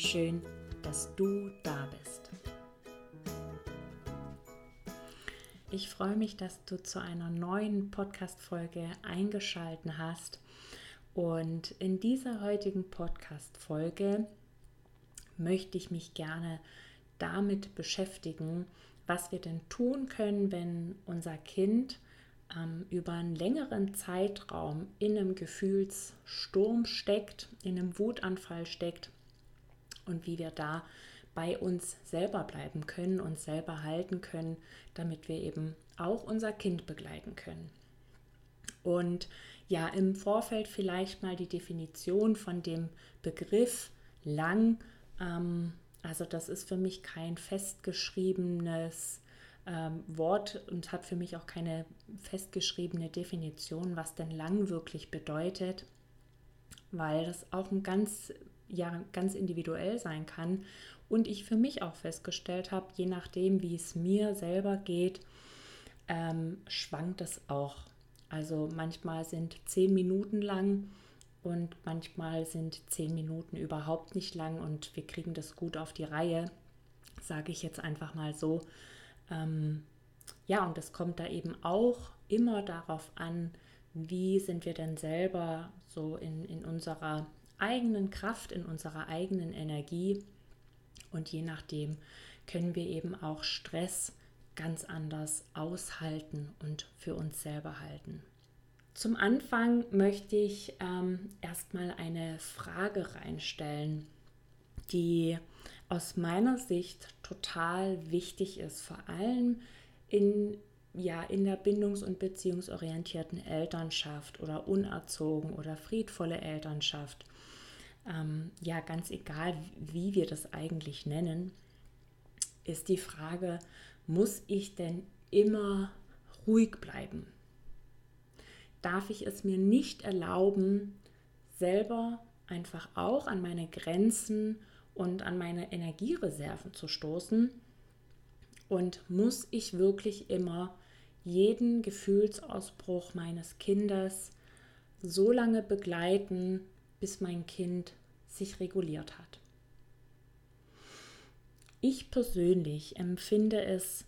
Schön, dass du da bist. Ich freue mich, dass du zu einer neuen Podcast-Folge eingeschaltet hast. Und in dieser heutigen Podcast-Folge möchte ich mich gerne damit beschäftigen, was wir denn tun können, wenn unser Kind ähm, über einen längeren Zeitraum in einem Gefühlssturm steckt, in einem Wutanfall steckt und wie wir da bei uns selber bleiben können, uns selber halten können, damit wir eben auch unser Kind begleiten können. Und ja, im Vorfeld vielleicht mal die Definition von dem Begriff lang. Ähm, also das ist für mich kein festgeschriebenes ähm, Wort und hat für mich auch keine festgeschriebene Definition, was denn lang wirklich bedeutet, weil das auch ein ganz ja ganz individuell sein kann. Und ich für mich auch festgestellt habe, je nachdem, wie es mir selber geht, ähm, schwankt es auch. Also manchmal sind zehn Minuten lang und manchmal sind zehn Minuten überhaupt nicht lang und wir kriegen das gut auf die Reihe, sage ich jetzt einfach mal so. Ähm, ja, und es kommt da eben auch immer darauf an, wie sind wir denn selber so in, in unserer eigenen Kraft, in unserer eigenen Energie. Und je nachdem können wir eben auch Stress ganz anders aushalten und für uns selber halten. Zum Anfang möchte ich ähm, erstmal eine Frage reinstellen, die aus meiner Sicht total wichtig ist, vor allem in, ja, in der bindungs- und beziehungsorientierten Elternschaft oder unerzogen oder friedvolle Elternschaft ähm, ja ganz egal, wie wir das eigentlich nennen, ist die Frage, muss ich denn immer ruhig bleiben? Darf ich es mir nicht erlauben, selber einfach auch an meine Grenzen und an meine Energiereserven zu stoßen? Und muss ich wirklich immer jeden Gefühlsausbruch meines Kindes so lange begleiten, bis mein Kind sich reguliert hat. Ich persönlich empfinde es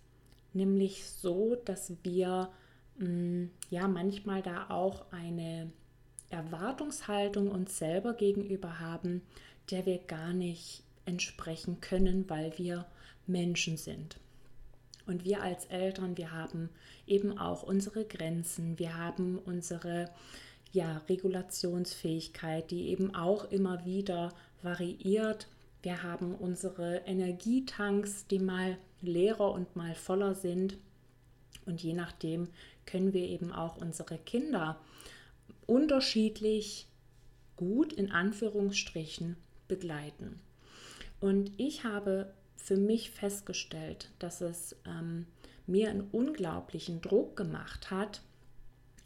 nämlich so, dass wir mh, mm, ja manchmal da auch eine Erwartungshaltung uns selber gegenüber haben, der wir gar nicht entsprechen können, weil wir Menschen sind. Und wir als Eltern, wir haben eben auch unsere Grenzen, wir haben unsere ja, Regulationsfähigkeit, die eben auch immer wieder variiert. Wir haben unsere Energietanks, die mal leerer und mal voller sind. Und je nachdem können wir eben auch unsere Kinder unterschiedlich gut in Anführungsstrichen begleiten. Und ich habe für mich festgestellt, dass es ähm, mir einen unglaublichen Druck gemacht hat,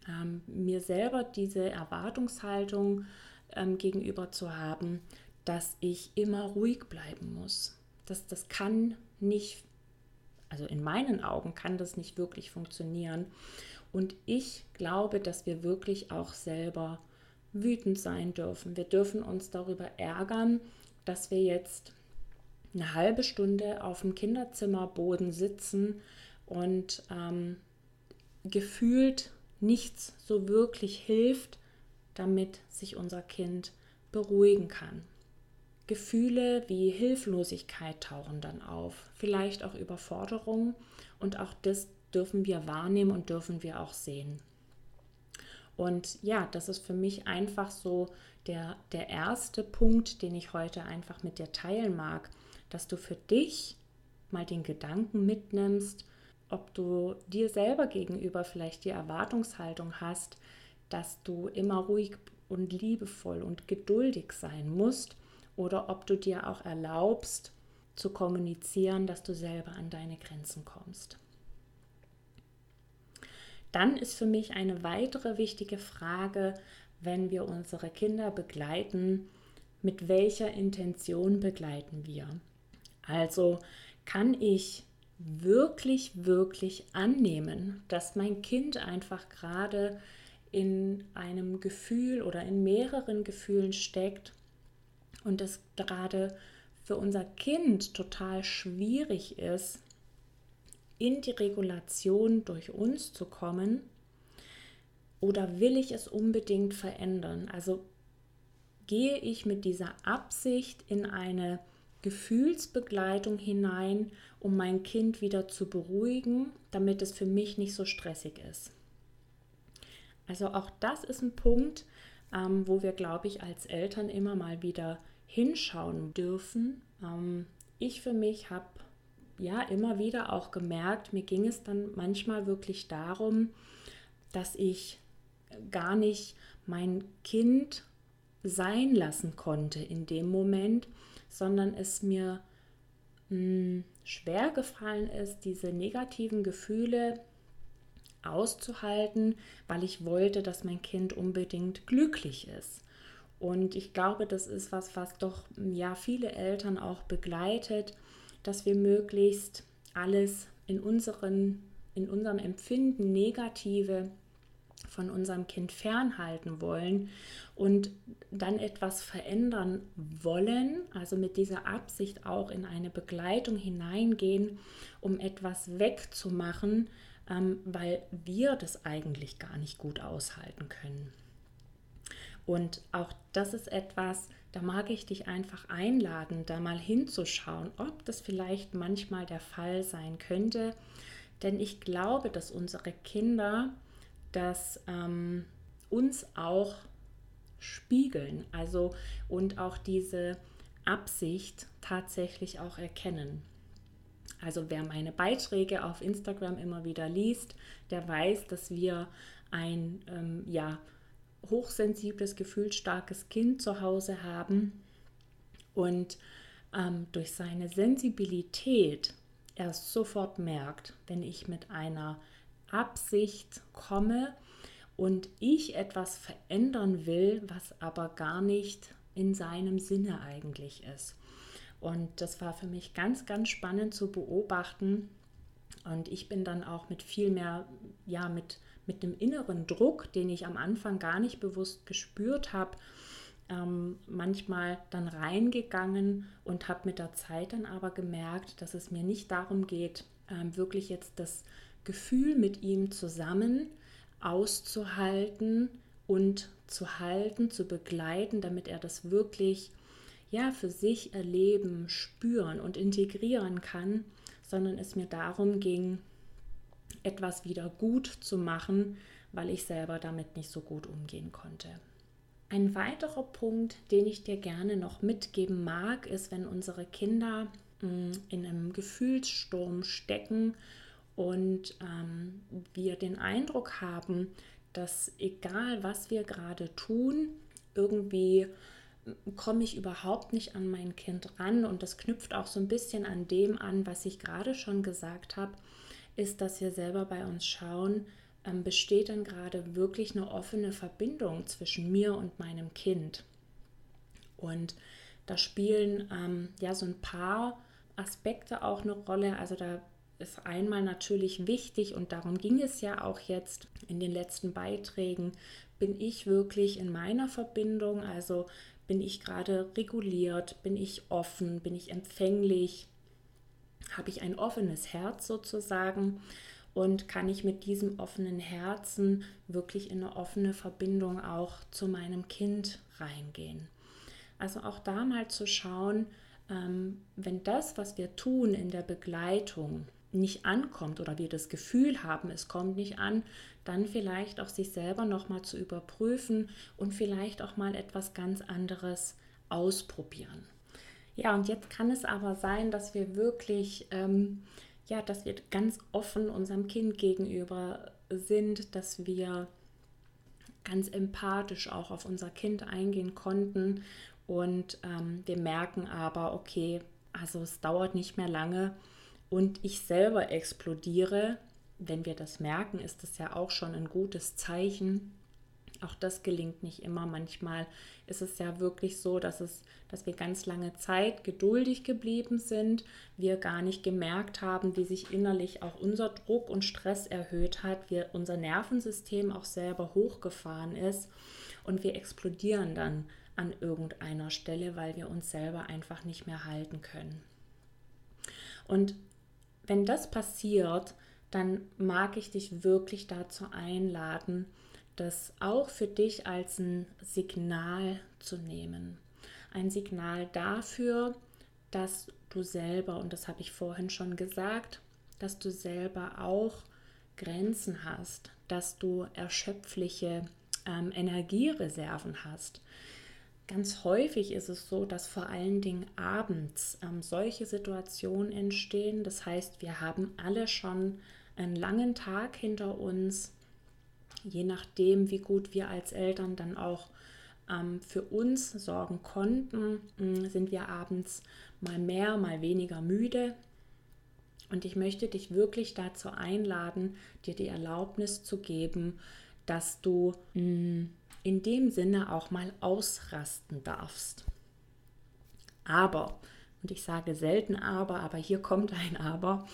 ähm, mir selber diese Erwartungshaltung ähm, gegenüber zu haben, dass ich immer ruhig bleiben muss. Das, das kann nicht, also in meinen Augen kann das nicht wirklich funktionieren. Und ich glaube, dass wir wirklich auch selber wütend sein dürfen. Wir dürfen uns darüber ärgern, dass wir jetzt eine halbe Stunde auf dem Kinderzimmerboden sitzen und ähm, gefühlt nichts so wirklich hilft, damit sich unser Kind beruhigen kann. Gefühle wie Hilflosigkeit tauchen dann auf, vielleicht auch Überforderung und auch das dürfen wir wahrnehmen und dürfen wir auch sehen. Und ja, das ist für mich einfach so der, der erste Punkt, den ich heute einfach mit dir teilen mag, dass du für dich mal den Gedanken mitnimmst, ob du dir selber gegenüber vielleicht die Erwartungshaltung hast, dass du immer ruhig und liebevoll und geduldig sein musst oder ob du dir auch erlaubst zu kommunizieren, dass du selber an deine Grenzen kommst. Dann ist für mich eine weitere wichtige Frage, wenn wir unsere Kinder begleiten, mit welcher Intention begleiten wir? Also kann ich wirklich, wirklich annehmen, dass mein Kind einfach gerade in einem Gefühl oder in mehreren Gefühlen steckt und es gerade für unser Kind total schwierig ist, in die Regulation durch uns zu kommen? Oder will ich es unbedingt verändern? Also gehe ich mit dieser Absicht in eine Gefühlsbegleitung hinein, um mein Kind wieder zu beruhigen, damit es für mich nicht so stressig ist. Also auch das ist ein Punkt, ähm, wo wir, glaube ich, als Eltern immer mal wieder hinschauen dürfen. Ähm, ich für mich habe ja immer wieder auch gemerkt, mir ging es dann manchmal wirklich darum, dass ich gar nicht mein Kind sein lassen konnte in dem Moment, sondern es mir mh, hm, schwer gefallen ist, diese negativen Gefühle auszuhalten, weil ich wollte, dass mein Kind unbedingt glücklich ist. Und ich glaube, das ist was, was doch ja viele Eltern auch begleitet, dass wir möglichst alles in unseren in unserem Empfinden negative von unserem Kind fernhalten wollen und dann etwas verändern wollen, also mit dieser Absicht auch in eine Begleitung hineingehen, um etwas wegzumachen, ähm, weil wir das eigentlich gar nicht gut aushalten können. Und auch das ist etwas, da mag ich dich einfach einladen, da mal hinzuschauen, ob das vielleicht manchmal der Fall sein könnte. Denn ich glaube, dass unsere Kinder das ähm, uns auch spiegeln, also und auch diese Absicht tatsächlich auch erkennen. Also wer meine Beiträge auf Instagram immer wieder liest, der weiß, dass wir ein ähm, ja, hochsensibles, gefühlsstarkes Kind zu Hause haben und ähm, durch seine Sensibilität er sofort merkt, wenn ich mit einer Absicht komme und ich etwas verändern will, was aber gar nicht in seinem Sinne eigentlich ist. Und das war für mich ganz, ganz spannend zu beobachten. Und ich bin dann auch mit viel mehr, ja, mit, mit dem inneren Druck, den ich am Anfang gar nicht bewusst gespürt habe, ähm, manchmal dann reingegangen und habe mit der Zeit dann aber gemerkt, dass es mir nicht darum geht, ähm, wirklich jetzt das Gefühl mit ihm zusammen auszuhalten und zu halten, zu begleiten, damit er das wirklich ja für sich erleben, spüren und integrieren kann, sondern es mir darum ging, etwas wieder gut zu machen, weil ich selber damit nicht so gut umgehen konnte. Ein weiterer Punkt, den ich dir gerne noch mitgeben mag, ist, wenn unsere Kinder mm, in einem Gefühlssturm stecken und ähm, wir den Eindruck haben, dass egal was wir gerade tun, irgendwie komme ich überhaupt nicht an mein Kind ran und das knüpft auch so ein bisschen an dem an, was ich gerade schon gesagt habe, ist, dass wir selber bei uns schauen, ähm, besteht denn gerade wirklich eine offene Verbindung zwischen mir und meinem Kind. Und da spielen ähm, ja so ein paar Aspekte auch eine Rolle. Also da ist einmal natürlich wichtig und darum ging es ja auch jetzt in den letzten Beiträgen, bin ich wirklich in meiner Verbindung, also bin ich gerade reguliert, bin ich offen, bin ich empfänglich, habe ich ein offenes Herz sozusagen und kann ich mit diesem offenen Herzen wirklich in eine offene Verbindung auch zu meinem Kind reingehen. Also auch da mal zu schauen, ähm, wenn das, was wir tun in der Begleitung, nicht ankommt oder wir das Gefühl haben, es kommt nicht an, dann vielleicht auch sich selber nochmal zu überprüfen und vielleicht auch mal etwas ganz anderes ausprobieren. Ja, und jetzt kann es aber sein, dass wir wirklich, ähm, ja, dass wir ganz offen unserem Kind gegenüber sind, dass wir ganz empathisch auch auf unser Kind eingehen konnten und ähm, wir merken aber, okay, also es dauert nicht mehr lange und ich selber explodiere. Wenn wir das merken, ist das ja auch schon ein gutes Zeichen. Auch das gelingt nicht immer. Manchmal ist es ja wirklich so, dass, es, dass wir ganz lange Zeit geduldig geblieben sind, wir gar nicht gemerkt haben, wie sich innerlich auch unser Druck und Stress erhöht hat, wir, unser Nervensystem auch selber hochgefahren ist und wir explodieren dann an irgendeiner Stelle, weil wir uns selber einfach nicht mehr halten können. Und wenn das passiert, dann mag ich dich wirklich dazu einladen, das auch für dich als ein Signal zu nehmen. Ein Signal dafür, dass du selber, und das habe ich vorhin schon gesagt, dass du selber auch Grenzen hast, dass du erschöpfliche ähm, Energiereserven hast, Ganz häufig ist es so, dass vor allen Dingen abends ähm, solche Situationen entstehen. Das heißt, wir haben alle schon einen langen Tag hinter uns. Je nachdem, wie gut wir als Eltern dann auch ähm, für uns sorgen konnten, äh, sind wir abends mal mehr, mal weniger müde. Und ich möchte dich wirklich dazu einladen, dir die Erlaubnis zu geben, dass du mh, mm, in dem Sinne auch mal ausrasten darfst. Aber, und ich sage selten aber, aber hier kommt ein aber,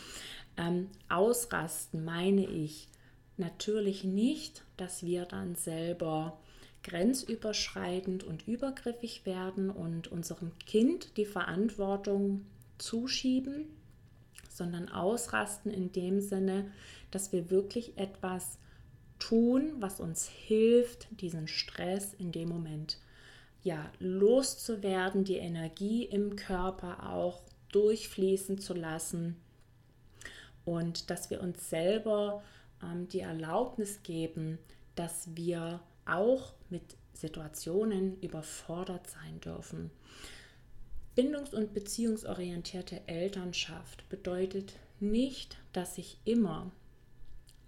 ähm, ausrasten meine ich natürlich nicht, dass wir dann selber grenzüberschreitend und übergriffig werden und unserem Kind die Verantwortung zuschieben, sondern ausrasten in dem Sinne, dass wir wirklich etwas tun, was uns hilft, diesen Stress in dem Moment ja loszuwerden, die Energie im Körper auch durchfließen zu lassen und dass wir uns selber ähm, die Erlaubnis geben, dass wir auch mit Situationen überfordert sein dürfen. Bindungs- und beziehungsorientierte Elternschaft bedeutet nicht, dass ich immer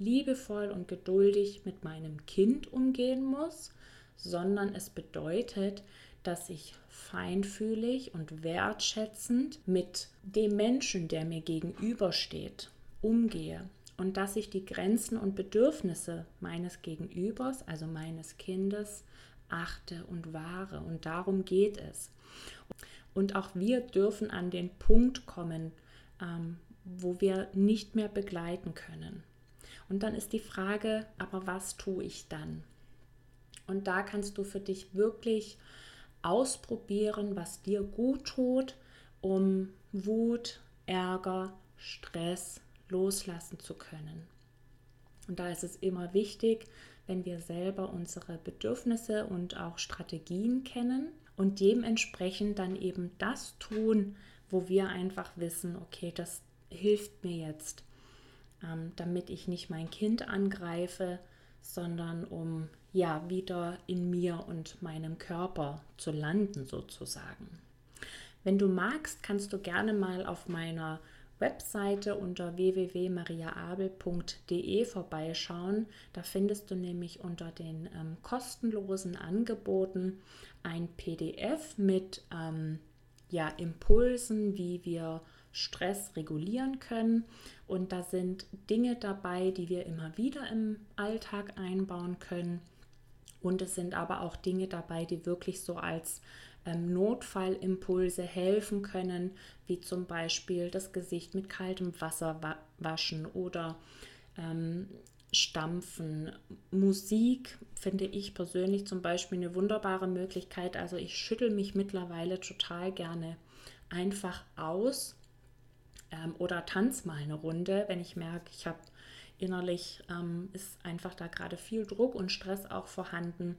liebevoll und geduldig mit meinem Kind umgehen muss, sondern es bedeutet, dass ich feinfühlig und wertschätzend mit dem Menschen, der mir gegenübersteht, umgehe und dass ich die Grenzen und Bedürfnisse meines Gegenübers, also meines Kindes, achte und wahre. Und darum geht es. Und auch wir dürfen an den Punkt kommen, ähm, wo wir nicht mehr begleiten können. Und dann ist die Frage, aber was tue ich dann? Und da kannst du für dich wirklich ausprobieren, was dir gut tut, um Wut, Ärger, Stress loslassen zu können. Und da ist es immer wichtig, wenn wir selber unsere Bedürfnisse und auch Strategien kennen und dementsprechend dann eben das tun, wo wir einfach wissen, okay, das hilft mir jetzt ähm, damit ich nicht mein Kind angreife, sondern um ja wieder in mir und meinem Körper zu landen sozusagen. Wenn du magst, kannst du gerne mal auf meiner Webseite unter www.mariaabel.de vorbeischauen. Da findest du nämlich unter den ähm, kostenlosen Angeboten ein PDF mit ähm, ja, Impulsen, wie wir Stress regulieren können. Und da sind Dinge dabei, die wir immer wieder im Alltag einbauen können. Und es sind aber auch Dinge dabei, die wirklich so als ähm, Notfallimpulse helfen können, wie zum Beispiel das Gesicht mit kaltem Wasser wa waschen oder ähm, Stampfen. Musik finde ich persönlich zum Beispiel eine wunderbare Möglichkeit. Also ich schüttel mich mittlerweile total gerne einfach aus ähm, oder tanz mal eine Runde, wenn ich merke, ich habe innerlich ähm, ist einfach da gerade viel Druck und Stress auch vorhanden.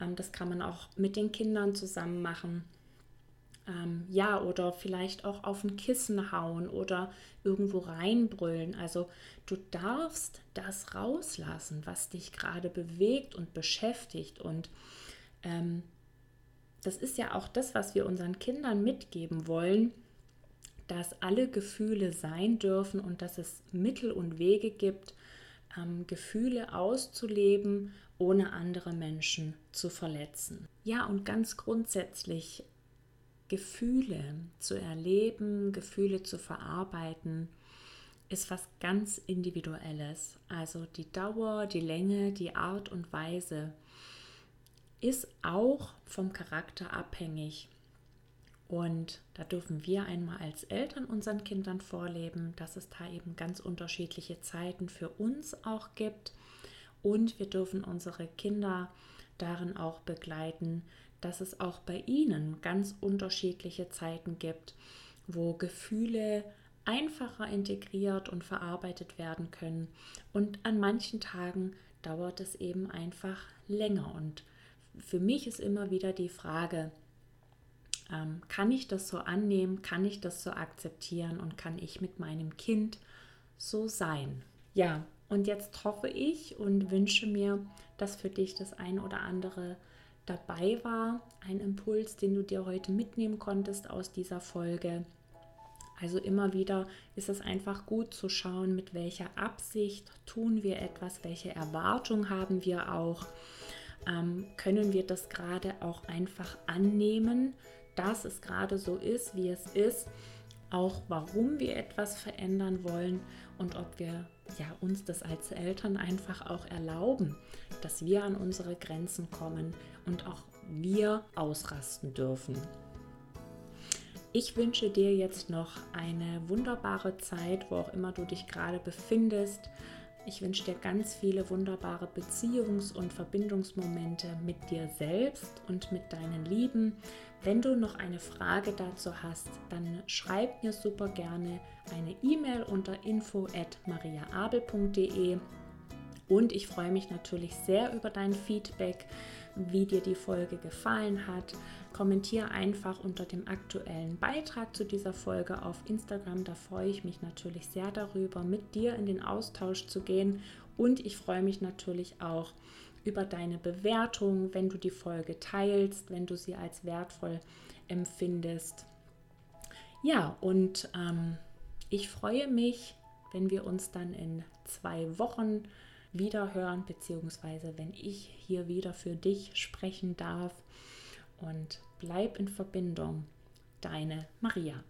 Ähm, das kann man auch mit den Kindern zusammen machen. Ähm, ja, oder vielleicht auch auf ein Kissen hauen oder irgendwo reinbrüllen. Also du darfst das rauslassen, was dich gerade bewegt und beschäftigt. Und ähm, das ist ja auch das, was wir unseren Kindern mitgeben wollen dass alle Gefühle sein dürfen und dass es Mittel und Wege gibt, ähm, Gefühle auszuleben, ohne andere Menschen zu verletzen. Ja, und ganz grundsätzlich Gefühle zu erleben, Gefühle zu verarbeiten, ist was ganz Individuelles. Also die Dauer, die Länge, die Art und Weise ist auch vom Charakter abhängig. Und da dürfen wir einmal als Eltern unseren Kindern vorleben, dass es da eben ganz unterschiedliche Zeiten für uns auch gibt. Und wir dürfen unsere Kinder darin auch begleiten, dass es auch bei ihnen ganz unterschiedliche Zeiten gibt, wo Gefühle einfacher integriert und verarbeitet werden können. Und an manchen Tagen dauert es eben einfach länger. Und für mich ist immer wieder die Frage, ähm, kann ich das so annehmen, kann ich das so akzeptieren und kann ich mit meinem Kind so sein? Ja, und jetzt hoffe ich und wünsche mir, dass für dich das ein oder andere dabei war, ein Impuls, den du dir heute mitnehmen konntest aus dieser Folge. Also immer wieder ist es einfach gut zu schauen, mit welcher Absicht tun wir etwas, welche Erwartung haben wir auch. Ähm, können wir das gerade auch einfach annehmen, dass es gerade so ist, wie es ist, auch warum wir etwas verändern wollen und ob wir ja, uns das als Eltern einfach auch erlauben, dass wir an unsere Grenzen kommen und auch wir ausrasten dürfen. Ich wünsche dir jetzt noch eine wunderbare Zeit, wo auch immer du dich gerade befindest. Ich wünsche dir ganz viele wunderbare Beziehungs- und Verbindungsmomente mit dir selbst und mit deinen Lieben. Wenn du noch eine Frage dazu hast, dann schreib mir super gerne eine E-Mail unter info@mariaabel.de und ich freue mich natürlich sehr über dein Feedback, wie dir die Folge gefallen hat. Kommentiere einfach unter dem aktuellen Beitrag zu dieser Folge auf Instagram. Da freue ich mich natürlich sehr darüber, mit dir in den Austausch zu gehen. Und ich freue mich natürlich auch über deine Bewertung, wenn du die Folge teilst, wenn du sie als wertvoll empfindest. Ja, und ähm, ich freue mich, wenn wir uns dann in zwei Wochen wieder hören, beziehungsweise wenn ich hier wieder für dich sprechen darf. Und bleib in Verbindung. Deine Maria.